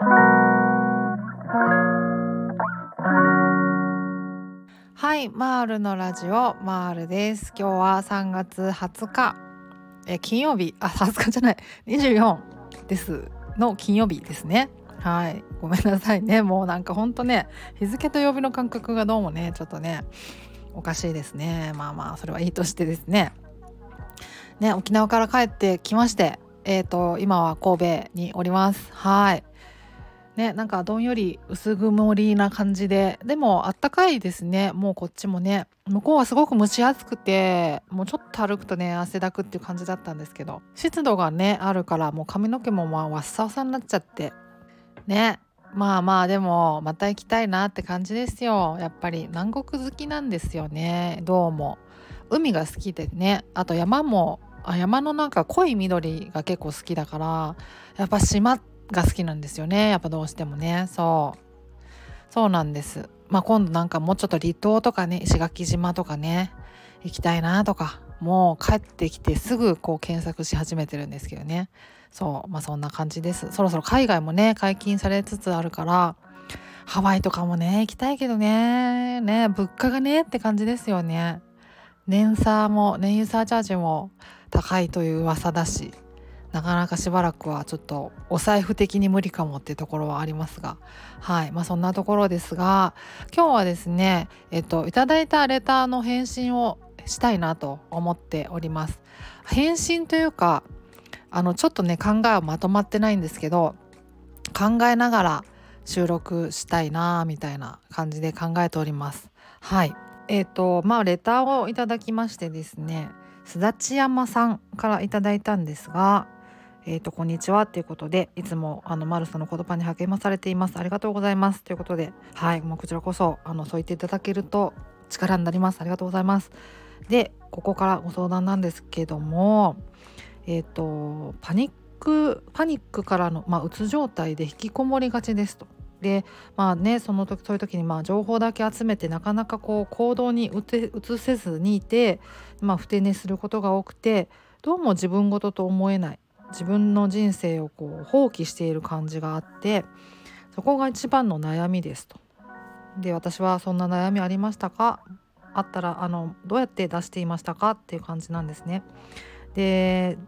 はいマールのラジオマールです。今日は3月20日。え金曜日。あ20日じゃない。24ですの金曜日ですね。はい。ごめんなさいね。もうなんかほんとね日付と曜日の感覚がどうもねちょっとねおかしいですね。まあまあそれはいいとしてですね。ね沖縄から帰ってきましてえっ、ー、と今は神戸におります。はい。ねなんかどんより薄曇りな感じででもあったかいですね。もうこっちもね。向こうはすごく蒸し暑くてもうちょっと歩くとね汗だくっていう感じだったんですけど。湿度がねあるからもう髪の毛もまあわっさわさになっちゃって。ね。まあまあでもまた行きたいなって感じですよ。やっぱり南国好きなんですよね。どうも。海が好きでね。あと山もあ山のなんか濃い緑が結構好きだからやっぱ島ってが好きなんですよね。やっぱどうしてもね。そう。そうなんです。まあ今度なんかもうちょっと離島とかね石垣島とかね行きたいなとかもう帰ってきてすぐこう検索し始めてるんですけどね。そう。まあそんな感じです。そろそろ海外もね解禁されつつあるからハワイとかもね行きたいけどね。ね物価がねって感じですよね。年差も燃油サーチャージも高いという噂だし。なかなかしばらくはちょっとお財布的に無理かもっていうところはありますが。はい。まあそんなところですが今日はですねえっといただいたレターの返信をしたいなと思っております。返信というかあのちょっとね考えはまとまってないんですけど考えながら収録したいなみたいな感じで考えております。はい。えっ、ー、とまあレターをいただきましてですねすだち山さんからいただいたんですがえーと、こんにちは。ということでいつもあのマルサの言葉に励まされています。ありがとうございます。ということではいもうこちらこそあのそう言っていただけると力になります。ありがとうございます。でここからご相談なんですけどもえっ、ー、とパニックパニックからの、まあ、うつ状態で引きこもりがちですと。でまあねその時そういう時にまあ情報だけ集めてなかなかこう行動に移せずにいて、まあ、不定寝することが多くてどうも自分事と思えない。自分の人生をこう放棄している感じがあってそこが一番の悩みですと。で私はそんな悩みありましたか？あったらあのどうやって出していましたか？っていう感じなんですね。で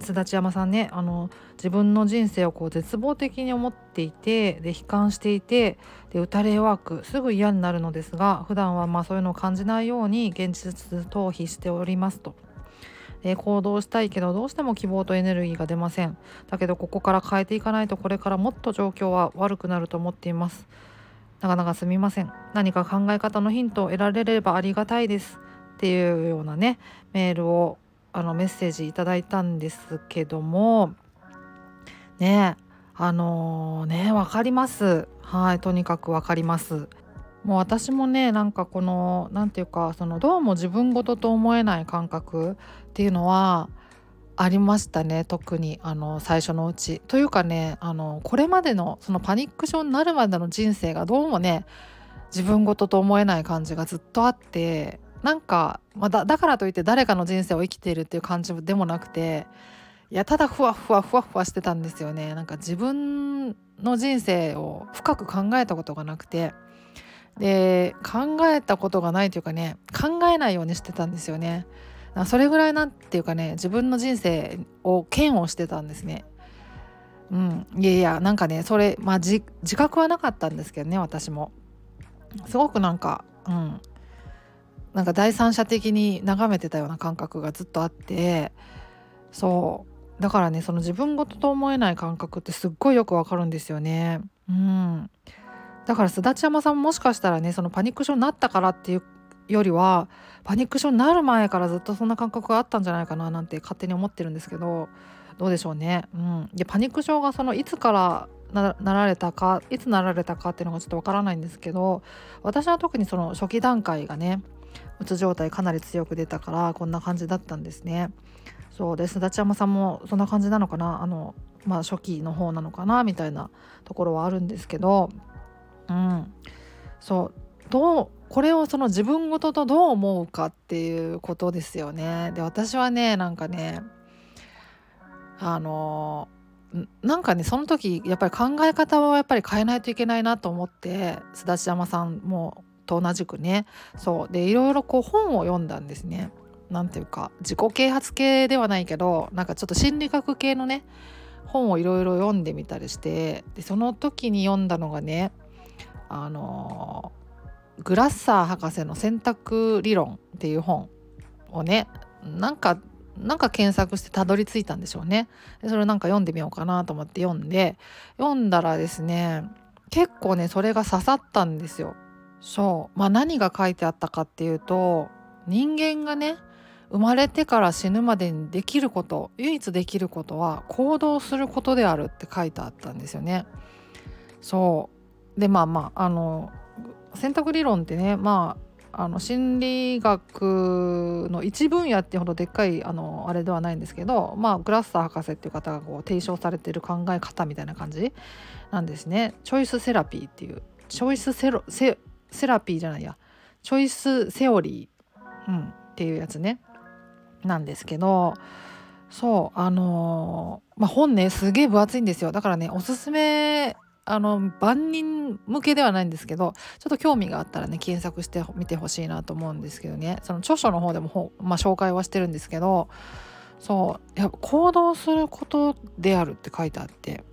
須立山さんねあの自分の人生をこう絶望的に思っていてで悲観していてで打たれ弱くすぐ嫌になるのですが普段はまあそういうのを感じないように現実逃避しておりますと。えー、行動したいけどどうしても希望とエネルギーが出ません。だけどここから変えていかないとこれからもっと状況は悪くなると思っています。なかなかすみません。何か考え方のヒントを得られればありがたいです。っていうようなねメールをあのメッセージいただいたんですけども。ねあのー、ね分かります。はいとにかく分かります。もう私もねなんかこの何て言うかそのどうも自分事と思えない感覚っていうのはありましたね特にあの最初のうち。というかねあのこれまでのそのパニック症になるまでの人生がどうもね自分事と思えない感じがずっとあってなんか、ま、だだからといって誰かの人生を生きているっていう感じでもなくていやただふわふわふわふわしてたんですよねなんか自分の人生を深く考えたことがなくてで考えたことがないというかね考えないようにしてたんですよね。それぐらいなんていうかね自分の人生を嫌悪してたんですね。うん。いやいやなんかねそれまあ自覚はなかったんですけどね私も。すごくなんかうん。なんか第三者的に眺めてたような感覚がずっとあってそう。だからねその自分事と思えない感覚ってすっごいよくわかるんですよね。うん。だからすだち山さんももしかしたらねそのパニック症になったからっていうよりはパニック症になる前からずっとそんな感覚があったんじゃないかななんて勝手に思ってるんですけどどうでしょうね。うん、でパニック症がそのいつからなられたかいつなられたかっていうのがちょっとわからないんですけど私は特にその初期段階がねうつ状態かなり強く出たからこんな感じだったんですね。そうですだち山さんもそんな感じなのかな？あの、まあ、初期の方なのかな？みたいなところはあるんですけどうん、そうどうこれをその自分事とどう思うかっていうことですよね。で私はねなんかねあのなんかねその時やっぱり考え方をやっぱり変えないといけないなと思って須田山さんもと同じくねそうでいろいろこう本を読んだんですね。なんていうか自己啓発系ではないけどなんかちょっと心理学系のね本をいろいろ読んでみたりしてでその時に読んだのがねあのグラッサー博士の選択理論っていう本をねなんかなんか検索してたどり着いたんでしょうね。それなんか読んでみようかなと思って読んで読んだらですね結構ねそれが刺さったんですよ。そう。まあ何が書いてあったかっていうと人間がね生まれてから死ぬまでにできること唯一できることは行動することであるって書いてあったんですよね。そう。でまあまああの選択理論ってねまああの心理学の一分野っていうほどでっかいあのあれではないんですけど、まあ、グラッサー博士っていう方がこう提唱されてる考え方みたいな感じなんですね。チョイスセラピーっていう。チョイスセロセセラピーじゃないや。チョイスセオリー、うん、っていうやつね。なんですけどそうあのー、まあ、本ねすげえ分厚いんですよ。だからねおすすめあの万人向けではないんですけどちょっと興味があったらね検索してみてほしいなと思うんですけどね。その著書の方でもまあ、紹介はしてるんですけどそうやっぱ行動することであるって書いてあって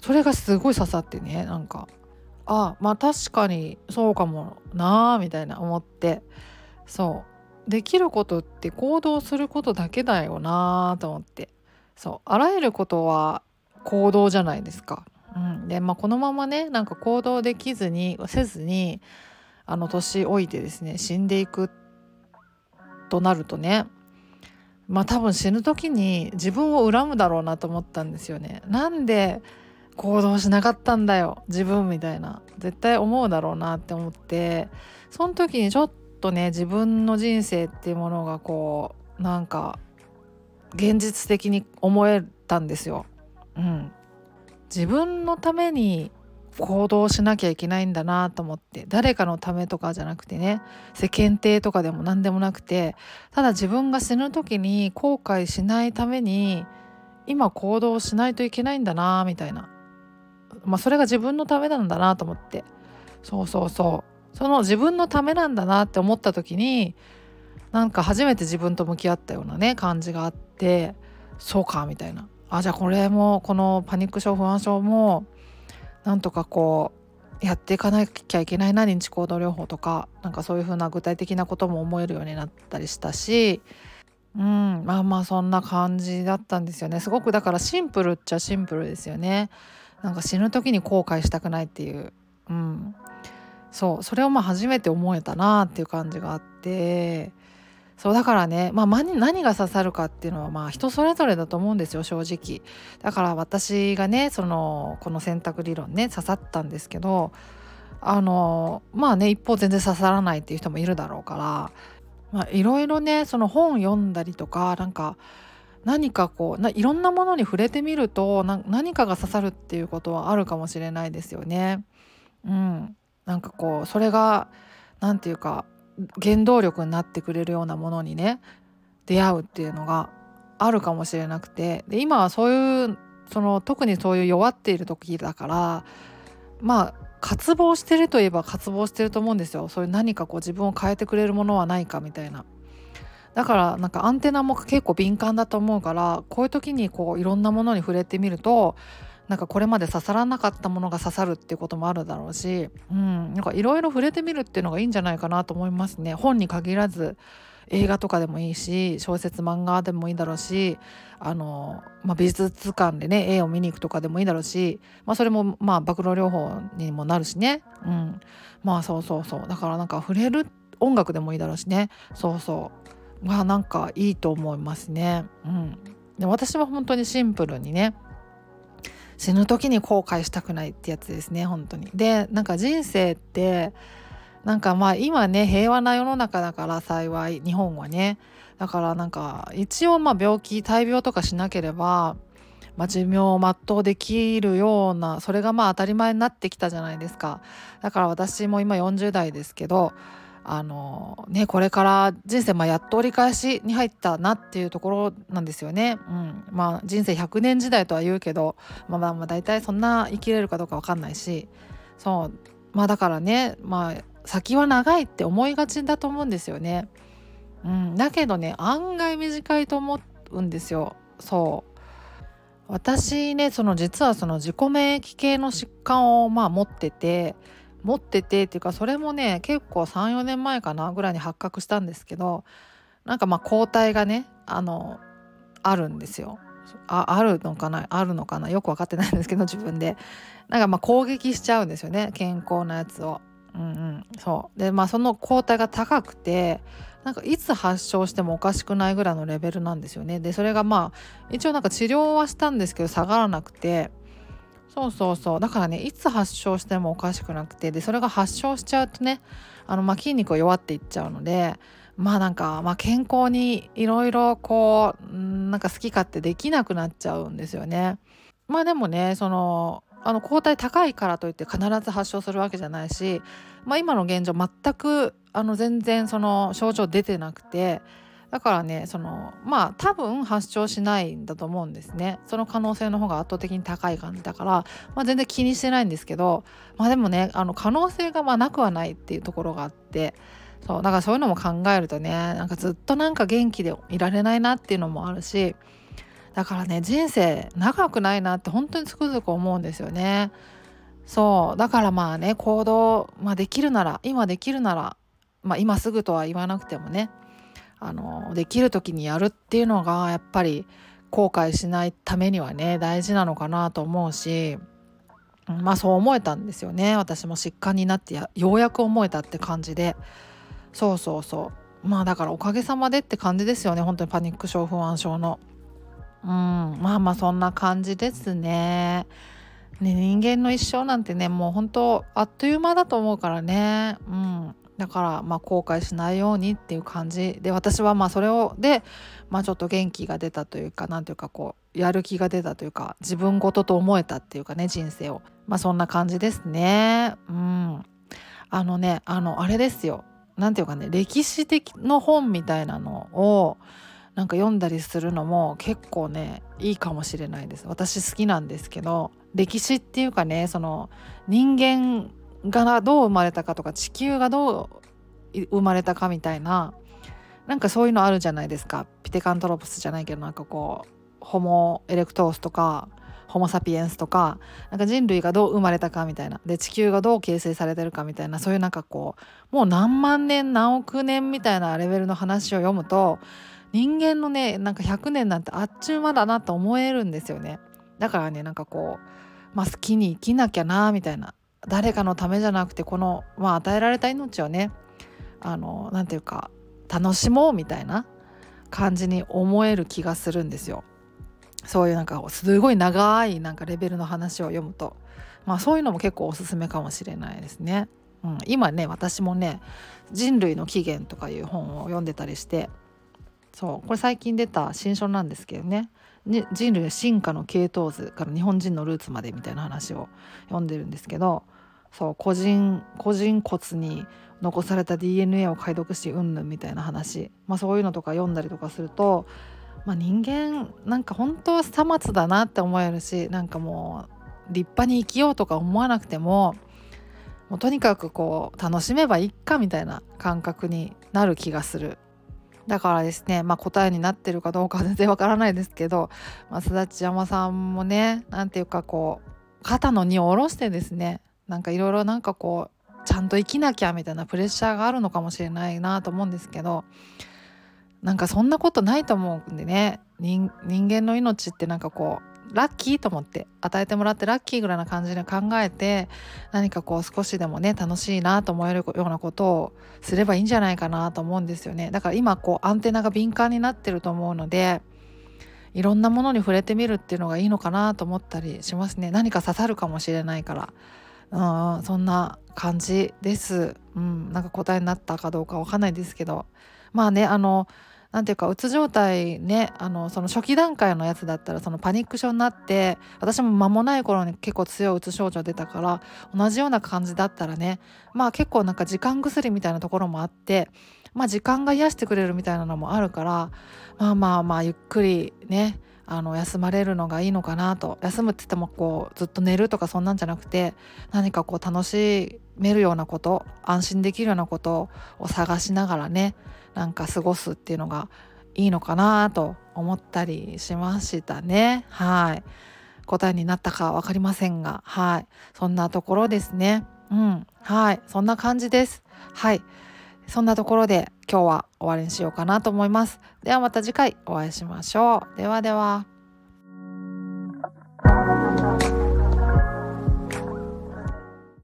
それがすごい刺さってねなんかあまあ確かにそうかもなーみたいな思ってそうできることって行動することだけだよなーと思ってそうあらゆることは行動じゃないですか。うん、でまあこのままねなんか行動できずにせずにあの年老いてですね死んでいくとなるとねまあ多分死ぬ時に自分を恨むだろうなと思ったんですよね。なんで行動しなかったんだよ自分みたいな絶対思うだろうなって思ってその時にちょっとね自分の人生っていうものがこうなんか現実的に思えたんですよ。うん、自分のために行動しなきゃいけないんだなと思って誰かのためとかじゃなくてね世間体とかでも何でもなくてただ自分が死ぬ時に後悔しないために今行動しないといけないんだなみたいな、まあ、それが自分のためなんだなと思って。そうそうそう。その自分のためなんだなって思った時になんか初めて自分と向き合ったようなね感じがあってそうかみたいな。あじゃあこれもこのパニック症不安症もなんとかこうやっていかなきゃいけないな認知行動療法とかなんかそういう風な具体的なことも思えるようになったりしたしうんまあまあそんな感じだったんですよね。すごくだからシンプルっちゃシンプルですよね。なんか死ぬ時に後悔したくないっていう。うん。そうそれをまあ初めて思えたなっていう感じがあってそうだからね、まあ、何が刺さるかっていうのはまあ人それぞれだと思うんですよ正直だから私がねそのこの選択理論ね刺さったんですけどあのまあね一方全然刺さらないっていう人もいるだろうからいろいろねその本読んだりとかなんか何かこういろんなものに触れてみると何かが刺さるっていうことはあるかもしれないですよね。うん、なんかこうそれが何て言うか原動力になってくれるようなものにね出会うっていうのがあるかもしれなくてで今はそういうその特にそういう弱っている時だからまあ渇望してるといえば渇望してると思うんですよそういう何かこう自分を変えてくれるものはないかみたいな。だからなんかアンテナも結構敏感だと思うからこういう時にこういろんなものに触れてみるとなんかこれまで刺さらなかったものが刺さるっていうこともあるだろうし、うん、なんかいろいろ触れてみるっていうのがいいんじゃないかなと思いますね。本に限らず映画とかでもいいし小説漫画でもいいだろうしあの、まあ、美術館でね絵を見に行くとかでもいいだろうし、まあ、それもまあ暴露療法にもなるしね、うん、まあそうそうそう。だからなんか触れる音楽でもいいだろうしね。そうそう。まあなんかいいと思いますね。うん、で私は本当にシンプルにね死ぬ時に後悔したくないってやつですね本当に。でなんか人生ってなんかまあ今ね平和な世の中だから幸い日本はねだからなんか一応まあ病気大病とかしなければ、まあ、寿命を全うできるようなそれがまあ当たり前になってきたじゃないですかだから私も今40代ですけどあのねこれから人生まあやっと折り返しに入ったなっていうところなんですよね。うん、まあ人生100年時代とは言うけど、まあ、まあ大体そんな生きれるかどうか分かんないしそうまあだからねまあ先は長いって思いがちだと思うんですよね。うん、だけどね案外短いと思うんですよ。そう私ねその実はその自己免疫系の疾患をまあ持ってて持っててっていうかそれもね結構34年前かなぐらいに発覚したんですけどなんかまあ抗体がねあのあるんですよ。ああるのかなあるのかなよく分かってないんですけど自分でなんかまあ攻撃しちゃうんですよね健康なやつを。うんうん、そうでまあその抗体が高くてなんかいつ発症してもおかしくないぐらいのレベルなんですよねでそれがまあ一応なんか治療はしたんですけど下がらなくてそうそうそうだからねいつ発症してもおかしくなくてでそれが発症しちゃうとねあのまあ筋肉が弱っていっちゃうのでまあなんか、まあ、健康にいろいろこうなんか好き勝手できなくなっちゃうんですよね。まあでもねそのあの抗体高いからといって必ず発症するわけじゃないし、まあ、今の現状全くあの全然その症状出てなくてだからねそのまあ多分発症しないんだと思うんですねその可能性の方が圧倒的に高い感じだから、まあ、全然気にしてないんですけどまあでもねあの可能性がまあなくはないっていうところがあってそうだからそういうのも考えるとねなんかずっとなんか元気でいられないなっていうのもあるしだからね人生長くないなって本当につくづく思うんですよね。そうだからまあね行動、まあ、できるなら今できるなら、まあ、今すぐとは言わなくてもねあのできる時にやるっていうのがやっぱり後悔しないためにはね大事なのかなと思うしまあそう思えたんですよね。私も疾患になってようやく思えたって感じで。そうそうそう。まあだからおかげさまでって感じですよね。本当にパニック症不安症の。うん。まあまあそんな感じですね。ね人間の一生なんてねもう本当あっという間だと思うからね。うん。だからまあ後悔しないようにっていう感じ。で私はまあそれをでまあちょっと元気が出たというか何ていうかこうやる気が出たというか自分ごとと思えたっていうかね人生を。まあそんな感じですね。うん。あのねあのあれですよ。何ていうかね歴史的の本みたいなのをなんか読んだりするのも結構ねいいかもしれないです。私好きなんですけど歴史っていうかねその人間がどう生まれたかとか地球がどう生まれたかみたいななんかそういうのあるじゃないですか。ピテカントロプスじゃないけどなんかこうホモ・エレクトースとかホモ・サピエンスとかなんか人類がどう生まれたかみたいな。で地球がどう形成されてるかみたいなそういうなんかこうもう何万年何億年みたいなレベルの話を読むと人間のねなんか100年なんてあっちゅう間だなと思えるんですよね。だからねなんかこうまあ好きに生きなきゃなみたいな。誰かのためじゃなくてこの、まあ、与えられた命をねあのなていうか楽しもうみたいな感じに思える気がするんですよ。そういうなんかすごい長いなんかレベルの話を読むと、まあ、そういうのも結構おすすめかもしれないですね。うん、今ね私もね「人類の起源」とかいう本を読んでたりしてそうこれ最近出た新書なんですけどねね人類の進化の系統図から日本人のルーツまでみたいな話を読んでるんですけどそう個人個人骨に残された DNA を解読しうんぬんみたいな話、まあ、そういうのとか読んだりとかすると、まあ、人間なんか本当はさまつだなって思えるしなんかもう立派に生きようとか思わなくてももうとにかくこう楽しめばいいかみたいな感覚になる気がする。だからですね、まあ、答えになってるかどうかは全然わからないですけど、まあ、すだち山さんもね何ていうかこう肩の荷を下ろしてですねなんかいろいろなんかこうちゃんと生きなきゃみたいなプレッシャーがあるのかもしれないなと思うんですけどなんかそんなことないと思うんでね人間の命ってなんかこうラッキーと思って与えてもらってラッキーぐらいな感じで考えて何かこう少しでもね楽しいなと思えるようなことをすればいいんじゃないかなと思うんですよね。だから今こうアンテナが敏感になってると思うのでいろんなものに触れてみるっていうのがいいのかなと思ったりしますね。何か刺さるかもしれないから。うんそんな感じです。うんなんか答えになったかどうかわかんないですけど。まあねあのなんていうかうつ状態ねあのその初期段階のやつだったらそのパニック症になって私も間もない頃に結構強いうつ症状出たから同じような感じだったらねまあ結構なんか時間薬みたいなところもあってまあ時間が癒してくれるみたいなのもあるからまあまあまあゆっくりねあの休まれるのがいいのかなと。休むって言ってもこうずっと寝るとかそんなんじゃなくて何かこう楽しめるようなこと安心できるようなことを探しながらねなんか過ごすっていうのがいいのかなと思ったりしましたね。はい。答えになったか分かりませんがはい。そんなところですね。うん。はい。そんな感じです。はい。そんなところで今日は終わりにしようかなと思います。ではまた次回お会いしましょう。ではでは。